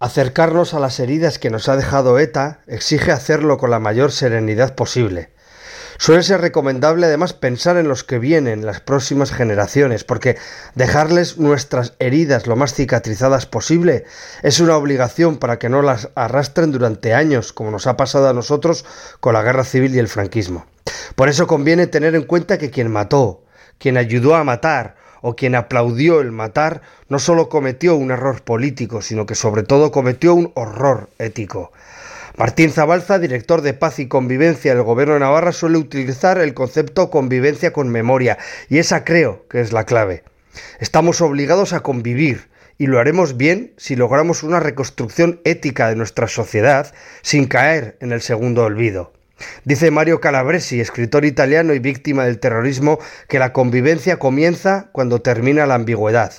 Acercarnos a las heridas que nos ha dejado ETA exige hacerlo con la mayor serenidad posible. Suele ser recomendable además pensar en los que vienen, las próximas generaciones, porque dejarles nuestras heridas lo más cicatrizadas posible es una obligación para que no las arrastren durante años, como nos ha pasado a nosotros con la guerra civil y el franquismo. Por eso conviene tener en cuenta que quien mató, quien ayudó a matar o quien aplaudió el matar no solo cometió un error político, sino que sobre todo cometió un horror ético. Martín Zabalza, director de Paz y Convivencia del Gobierno de Navarra, suele utilizar el concepto convivencia con memoria, y esa creo que es la clave. Estamos obligados a convivir, y lo haremos bien si logramos una reconstrucción ética de nuestra sociedad sin caer en el segundo olvido. Dice Mario Calabresi, escritor italiano y víctima del terrorismo, que la convivencia comienza cuando termina la ambigüedad.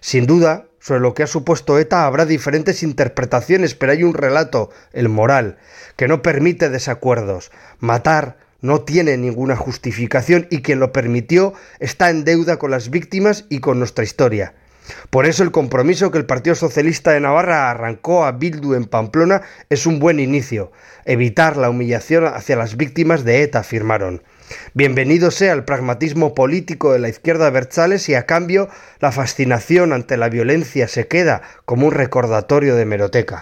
Sin duda, sobre lo que ha supuesto ETA habrá diferentes interpretaciones, pero hay un relato, el moral, que no permite desacuerdos. Matar no tiene ninguna justificación y quien lo permitió está en deuda con las víctimas y con nuestra historia. Por eso el compromiso que el Partido Socialista de Navarra arrancó a Bildu en Pamplona es un buen inicio. Evitar la humillación hacia las víctimas de ETA, afirmaron. Bienvenido sea el pragmatismo político de la izquierda Berzales y a cambio la fascinación ante la violencia se queda como un recordatorio de meroteca.